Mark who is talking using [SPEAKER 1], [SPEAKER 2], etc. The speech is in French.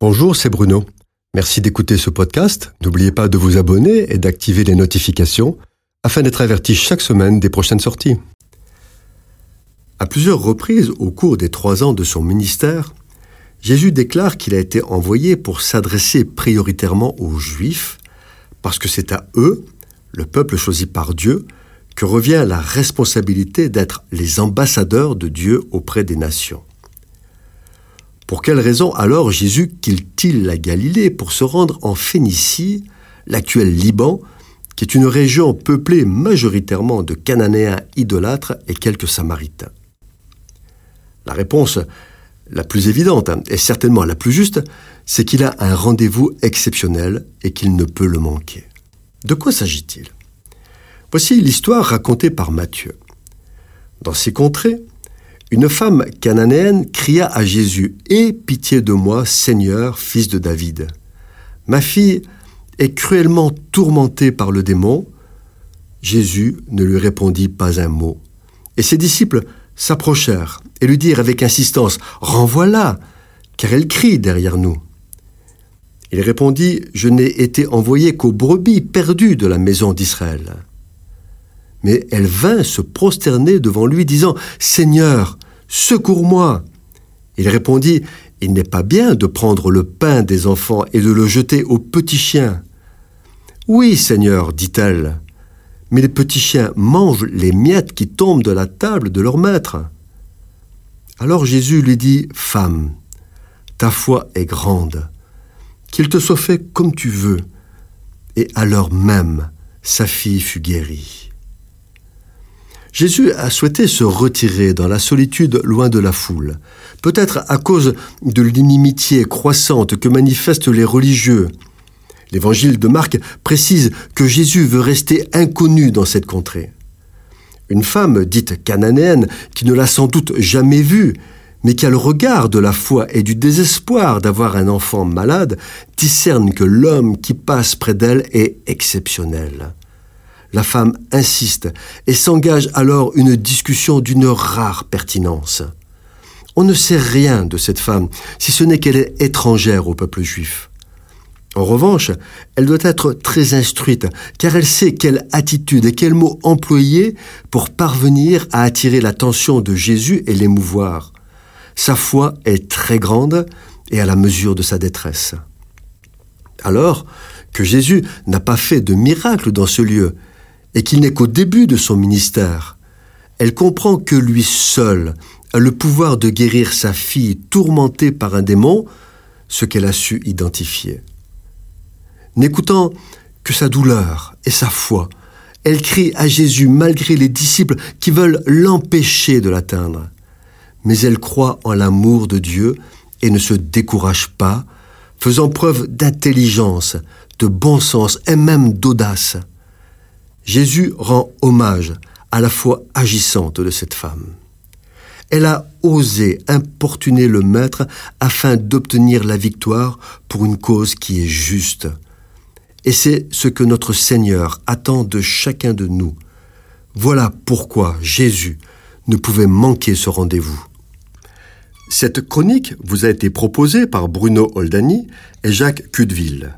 [SPEAKER 1] Bonjour, c'est Bruno. Merci d'écouter ce podcast. N'oubliez pas de vous abonner et d'activer les notifications afin d'être averti chaque semaine des prochaines sorties. À plusieurs reprises au cours des trois ans de son ministère, Jésus déclare qu'il a été envoyé pour s'adresser prioritairement aux Juifs, parce que c'est à eux, le peuple choisi par Dieu, que revient la responsabilité d'être les ambassadeurs de Dieu auprès des nations. Pour quelle raison alors Jésus quitte-t-il la Galilée pour se rendre en Phénicie, l'actuel Liban, qui est une région peuplée majoritairement de Cananéens idolâtres et quelques Samaritains? La réponse la plus évidente et certainement la plus juste, c'est qu'il a un rendez-vous exceptionnel et qu'il ne peut le manquer. De quoi s'agit-il? Voici l'histoire racontée par Matthieu. Dans ces contrées, une femme cananéenne cria à Jésus Aie pitié de moi, Seigneur, fils de David. Ma fille est cruellement tourmentée par le démon. Jésus ne lui répondit pas un mot. Et ses disciples s'approchèrent et lui dirent avec insistance Renvoie-la, car elle crie derrière nous. Il répondit Je n'ai été envoyé qu'aux brebis perdues de la maison d'Israël. Mais elle vint se prosterner devant lui, disant Seigneur, secours-moi. Il répondit Il n'est pas bien de prendre le pain des enfants et de le jeter aux petits chiens. Oui, Seigneur, dit-elle, mais les petits chiens mangent les miettes qui tombent de la table de leur maître. Alors Jésus lui dit Femme, ta foi est grande, qu'il te soit fait comme tu veux. Et à l'heure même, sa fille fut guérie. Jésus a souhaité se retirer dans la solitude loin de la foule, peut-être à cause de l'inimitié croissante que manifestent les religieux. L'évangile de Marc précise que Jésus veut rester inconnu dans cette contrée. Une femme dite cananéenne, qui ne l'a sans doute jamais vu, mais qui a le regard de la foi et du désespoir d'avoir un enfant malade, discerne que l'homme qui passe près d'elle est exceptionnel. La femme insiste et s'engage alors une discussion d'une rare pertinence. On ne sait rien de cette femme, si ce n'est qu'elle est étrangère au peuple juif. En revanche, elle doit être très instruite, car elle sait quelle attitude et quels mots employer pour parvenir à attirer l'attention de Jésus et l'émouvoir. Sa foi est très grande et à la mesure de sa détresse. Alors que Jésus n'a pas fait de miracle dans ce lieu, et qu'il n'est qu'au début de son ministère, elle comprend que lui seul a le pouvoir de guérir sa fille tourmentée par un démon, ce qu'elle a su identifier. N'écoutant que sa douleur et sa foi, elle crie à Jésus malgré les disciples qui veulent l'empêcher de l'atteindre. Mais elle croit en l'amour de Dieu et ne se décourage pas, faisant preuve d'intelligence, de bon sens et même d'audace. Jésus rend hommage à la foi agissante de cette femme. Elle a osé importuner le Maître afin d'obtenir la victoire pour une cause qui est juste. Et c'est ce que notre Seigneur attend de chacun de nous. Voilà pourquoi Jésus ne pouvait manquer ce rendez-vous. Cette chronique vous a été proposée par Bruno Oldani et Jacques Cudeville.